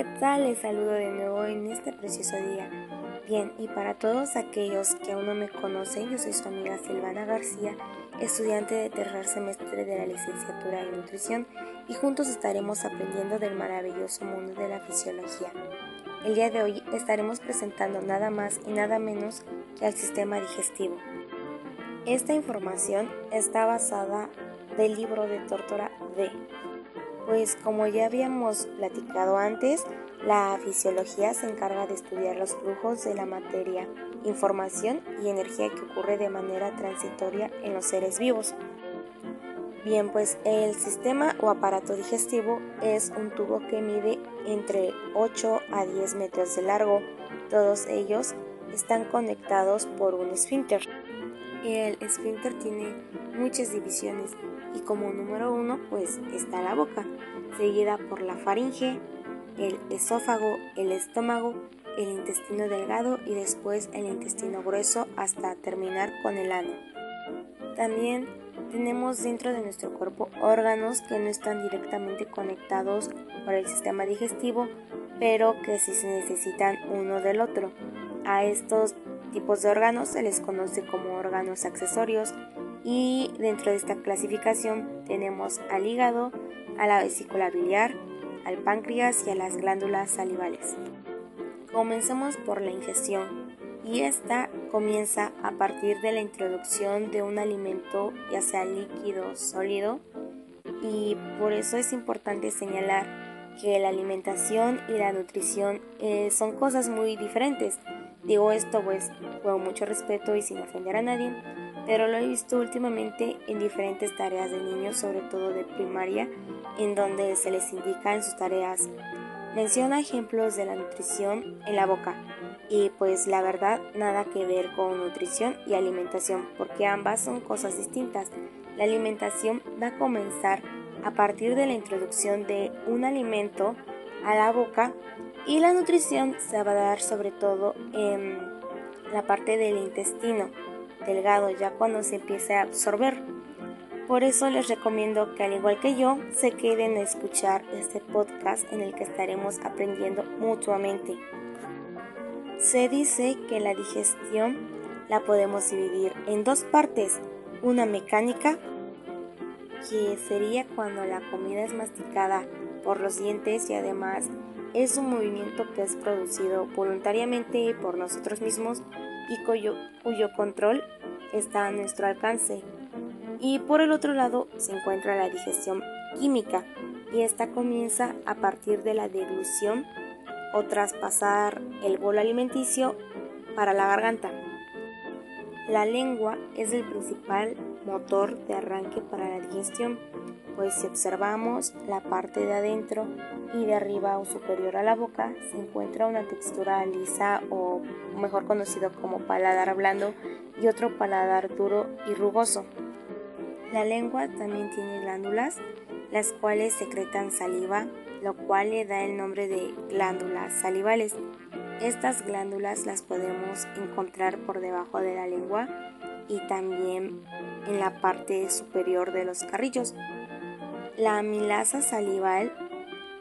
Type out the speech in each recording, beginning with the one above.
¿qué tal? Les saludo de nuevo en este precioso día. Bien, y para todos aquellos que aún no me conocen, yo soy su amiga Silvana García, estudiante de tercer semestre de la licenciatura en nutrición, y juntos estaremos aprendiendo del maravilloso mundo de la fisiología. El día de hoy estaremos presentando nada más y nada menos que al sistema digestivo. Esta información está basada del libro de Tortora D pues como ya habíamos platicado antes, la fisiología se encarga de estudiar los flujos de la materia, información y energía que ocurre de manera transitoria en los seres vivos. Bien, pues el sistema o aparato digestivo es un tubo que mide entre 8 a 10 metros de largo. Todos ellos están conectados por un esfínter. El esfínter tiene muchas divisiones y como número uno pues está la boca, seguida por la faringe, el esófago, el estómago, el intestino delgado y después el intestino grueso hasta terminar con el ano. También tenemos dentro de nuestro cuerpo órganos que no están directamente conectados por el sistema digestivo, pero que sí se necesitan uno del otro. A estos tipos de órganos se les conoce como órganos accesorios y dentro de esta clasificación tenemos al hígado, a la vesícula biliar, al páncreas y a las glándulas salivales. Comencemos por la ingestión y esta comienza a partir de la introducción de un alimento ya sea líquido o sólido y por eso es importante señalar que la alimentación y la nutrición eh, son cosas muy diferentes. Digo esto pues con mucho respeto y sin ofender a nadie, pero lo he visto últimamente en diferentes tareas de niños, sobre todo de primaria, en donde se les indica en sus tareas. Menciona ejemplos de la nutrición en la boca y pues la verdad nada que ver con nutrición y alimentación porque ambas son cosas distintas. La alimentación va a comenzar a partir de la introducción de un alimento a la boca y la nutrición se va a dar sobre todo en la parte del intestino delgado ya cuando se empiece a absorber. Por eso les recomiendo que al igual que yo se queden a escuchar este podcast en el que estaremos aprendiendo mutuamente. Se dice que la digestión la podemos dividir en dos partes, una mecánica, que sería cuando la comida es masticada por los dientes y además es un movimiento que es producido voluntariamente por nosotros mismos y cuyo, control está a nuestro alcance. Y por el otro lado se encuentra la digestión química y esta comienza a partir de la deglución o traspasar el bolo alimenticio para la garganta. La lengua es el principal motor de arranque para la digestión, pues si observamos la parte de adentro y de arriba o superior a la boca se encuentra una textura lisa o mejor conocido como paladar blando y otro paladar duro y rugoso. La lengua también tiene glándulas, las cuales secretan saliva, lo cual le da el nombre de glándulas salivales. Estas glándulas las podemos encontrar por debajo de la lengua y también en la parte superior de los carrillos. La amilasa salival,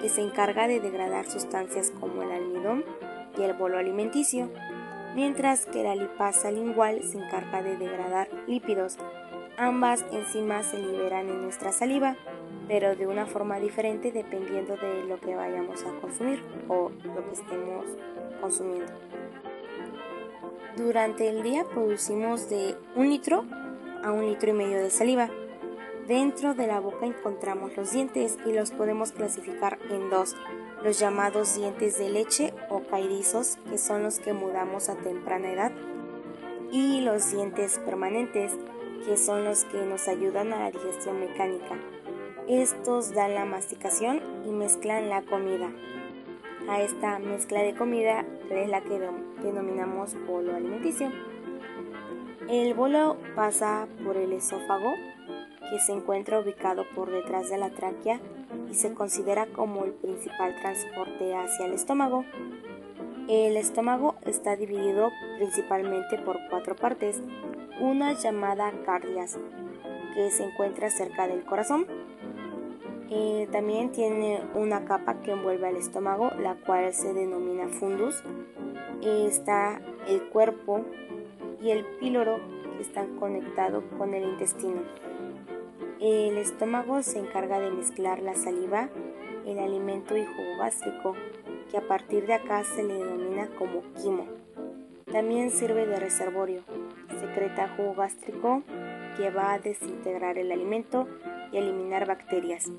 que se encarga de degradar sustancias como el almidón y el bolo alimenticio, mientras que la lipasa lingual se encarga de degradar lípidos. Ambas enzimas se liberan en nuestra saliva, pero de una forma diferente dependiendo de lo que vayamos a consumir o lo que estemos consumiendo. Durante el día producimos de un litro a un litro y medio de saliva. Dentro de la boca encontramos los dientes y los podemos clasificar en dos, los llamados dientes de leche o caidizos, que son los que mudamos a temprana edad, y los dientes permanentes, que son los que nos ayudan a la digestión mecánica. Estos dan la masticación y mezclan la comida. A esta mezcla de comida es la que denominamos bolo alimenticio. El bolo pasa por el esófago, que se encuentra ubicado por detrás de la tráquea y se considera como el principal transporte hacia el estómago. El estómago está dividido principalmente por cuatro partes, una llamada cardias, que se encuentra cerca del corazón. Eh, también tiene una capa que envuelve al estómago, la cual se denomina fundus. está el cuerpo y el píloro que están conectados con el intestino. El estómago se encarga de mezclar la saliva, el alimento y jugo gástrico, que a partir de acá se le denomina como quimo. También sirve de reservorio. Secreta jugo gástrico que va a desintegrar el alimento y eliminar bacterias.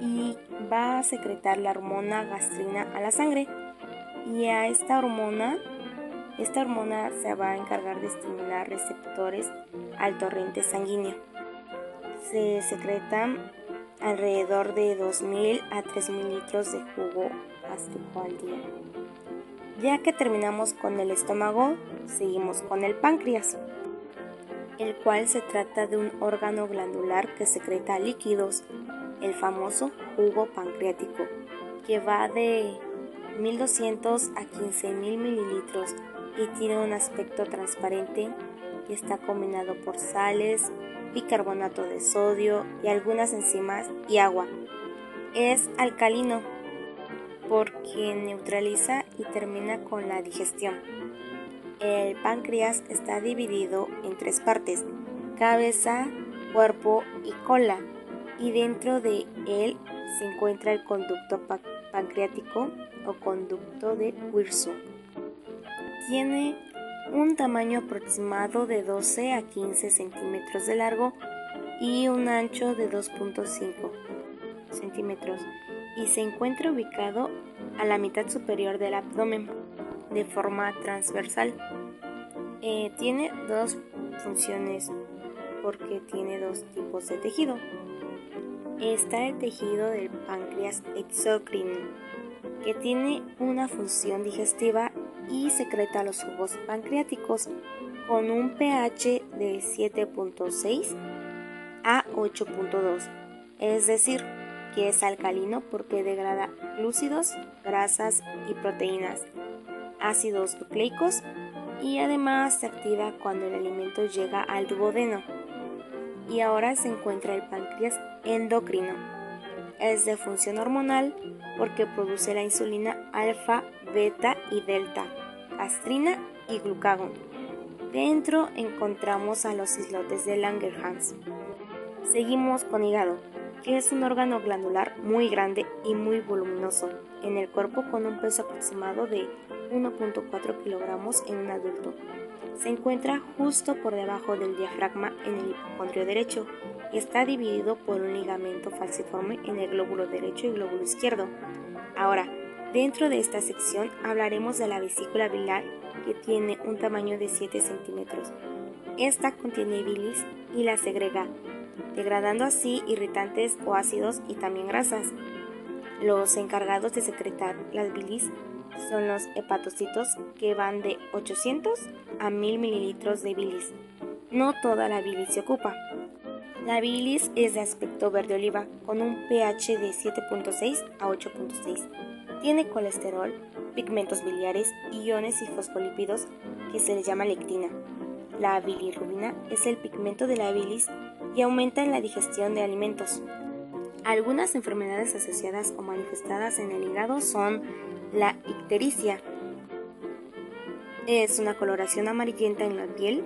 Y va a secretar la hormona gastrina a la sangre. Y a esta hormona, esta hormona se va a encargar de estimular receptores al torrente sanguíneo. Se secretan alrededor de 2.000 a 3.000 litros de jugo gástrico al día. Ya que terminamos con el estómago, seguimos con el páncreas el cual se trata de un órgano glandular que secreta líquidos, el famoso jugo pancreático, que va de 1200 a 15000 mililitros y tiene un aspecto transparente y está combinado por sales, bicarbonato de sodio y algunas enzimas y agua. Es alcalino porque neutraliza y termina con la digestión. El páncreas está dividido en tres partes, cabeza, cuerpo y cola, y dentro de él se encuentra el conducto pancreático o conducto de Wirsung. Tiene un tamaño aproximado de 12 a 15 centímetros de largo y un ancho de 2.5 centímetros y se encuentra ubicado a la mitad superior del abdomen de forma transversal. Eh, tiene dos funciones porque tiene dos tipos de tejido. Está el tejido del páncreas exocrino, que tiene una función digestiva y secreta los jugos pancreáticos con un pH de 7.6 a 8.2, es decir, que es alcalino porque degrada glúcidos, grasas y proteínas ácidos nucleicos y además se activa cuando el alimento llega al duodeno. Y ahora se encuentra el páncreas endocrino. Es de función hormonal porque produce la insulina alfa, beta y delta, gastrina y glucagón. Dentro encontramos a los islotes de Langerhans. Seguimos con hígado, que es un órgano glandular muy grande y muy voluminoso en el cuerpo con un peso aproximado de 1.4 kilogramos en un adulto. Se encuentra justo por debajo del diafragma en el hipocondrio derecho y está dividido por un ligamento falciforme en el glóbulo derecho y glóbulo izquierdo. Ahora, dentro de esta sección hablaremos de la vesícula biliar que tiene un tamaño de 7 centímetros. Esta contiene bilis y la segrega, degradando así irritantes o ácidos y también grasas. Los encargados de secretar las bilis son los hepatocitos que van de 800 a 1000 mililitros de bilis. No toda la bilis se ocupa. La bilis es de aspecto verde oliva con un pH de 7.6 a 8.6. Tiene colesterol, pigmentos biliares, iones y fosfolípidos que se le llama lectina. La bilirrubina es el pigmento de la bilis y aumenta en la digestión de alimentos. Algunas enfermedades asociadas o manifestadas en el hígado son la ictericia. Es una coloración amarillenta en la piel,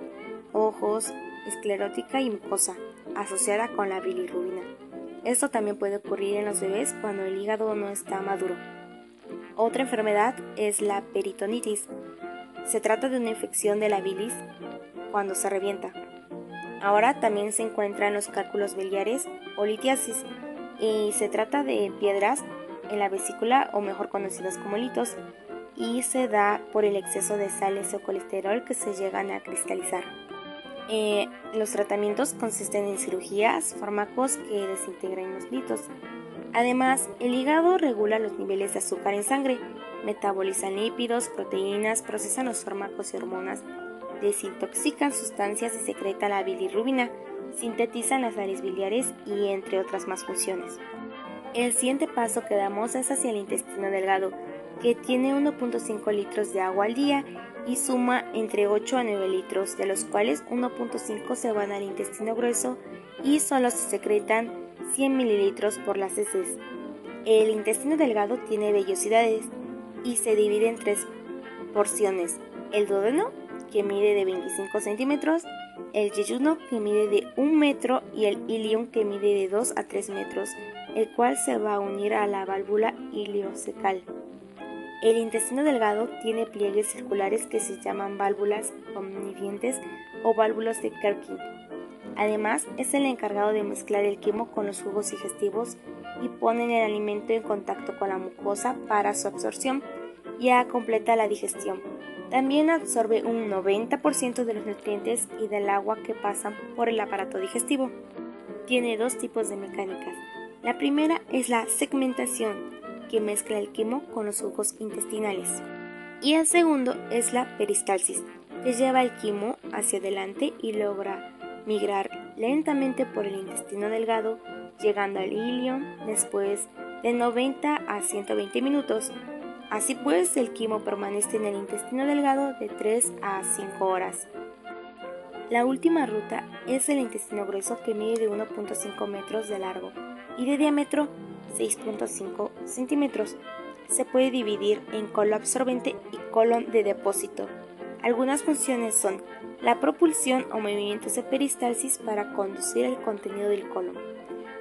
ojos, esclerótica y mucosa, asociada con la bilirrubina. Esto también puede ocurrir en los bebés cuando el hígado no está maduro. Otra enfermedad es la peritonitis. Se trata de una infección de la bilis cuando se revienta. Ahora también se encuentran los cálculos biliares o litiasis y se trata de piedras en la vesícula o mejor conocidos como litos y se da por el exceso de sales o colesterol que se llegan a cristalizar. Eh, los tratamientos consisten en cirugías, fármacos que desintegran los litos. Además, el hígado regula los niveles de azúcar en sangre, metabolizan lípidos, proteínas, procesan los fármacos y hormonas, desintoxican sustancias y secreta la bilirrubina, sintetizan las sales biliares y entre otras más funciones. El siguiente paso que damos es hacia el intestino delgado, que tiene 1.5 litros de agua al día y suma entre 8 a 9 litros, de los cuales 1.5 se van al intestino grueso y solo se secretan 100 mililitros por las heces. El intestino delgado tiene vellosidades y se divide en tres porciones. El duodeno, que mide de 25 centímetros, el yeyuno, que mide de 1 metro, y el ilium, que mide de 2 a 3 metros, el cual se va a unir a la válvula iliocecal. El intestino delgado tiene pliegues circulares que se llaman válvulas omnidientes o válvulas de Kerkin. Además, es el encargado de mezclar el quimo con los jugos digestivos y poner el alimento en contacto con la mucosa para su absorción y completa la digestión. También absorbe un 90% de los nutrientes y del agua que pasan por el aparato digestivo. Tiene dos tipos de mecánicas. La primera es la segmentación, que mezcla el quimo con los jugos intestinales. Y el segundo es la peristalsis, que lleva el quimo hacia adelante y logra migrar lentamente por el intestino delgado, llegando al ilion después de 90 a 120 minutos. Así pues, el quimo permanece en el intestino delgado de 3 a 5 horas. La última ruta es el intestino grueso que mide de 1.5 metros de largo y de diámetro 6.5 centímetros. Se puede dividir en colon absorbente y colon de depósito. Algunas funciones son la propulsión o movimientos de peristalsis para conducir el contenido del colon,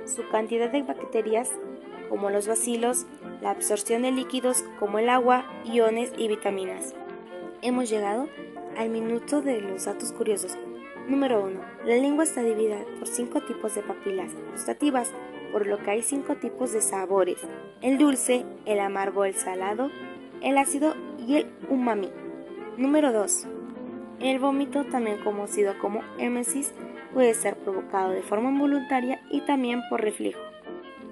su cantidad de bacterias como los bacilos, la absorción de líquidos como el agua, iones y vitaminas. Hemos llegado al minuto de los datos curiosos. Número 1. La lengua está dividida por cinco tipos de papilas gustativas por lo que hay cinco tipos de sabores, el dulce, el amargo, el salado, el ácido y el umami. Número 2. El vómito, también conocido como émesis, puede ser provocado de forma involuntaria y también por reflejo.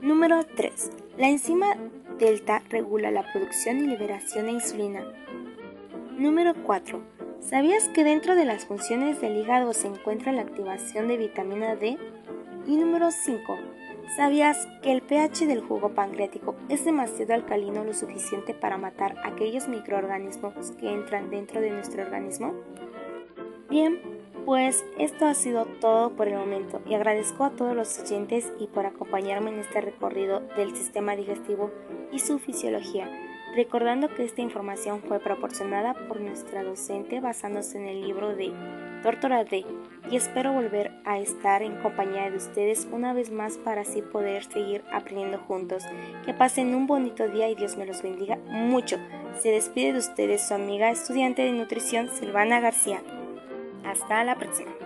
Número 3. La enzima delta regula la producción y liberación de insulina. Número 4. ¿Sabías que dentro de las funciones del hígado se encuentra la activación de vitamina D? Y número 5. ¿Sabías que el pH del jugo pancreático es demasiado alcalino lo suficiente para matar aquellos microorganismos que entran dentro de nuestro organismo? Bien, pues esto ha sido todo por el momento y agradezco a todos los oyentes y por acompañarme en este recorrido del sistema digestivo y su fisiología, recordando que esta información fue proporcionada por nuestra docente basándose en el libro de Tortora D y espero volver a estar en compañía de ustedes una vez más para así poder seguir aprendiendo juntos. Que pasen un bonito día y Dios me los bendiga mucho. Se despide de ustedes su amiga estudiante de nutrición Silvana García. Hasta la próxima.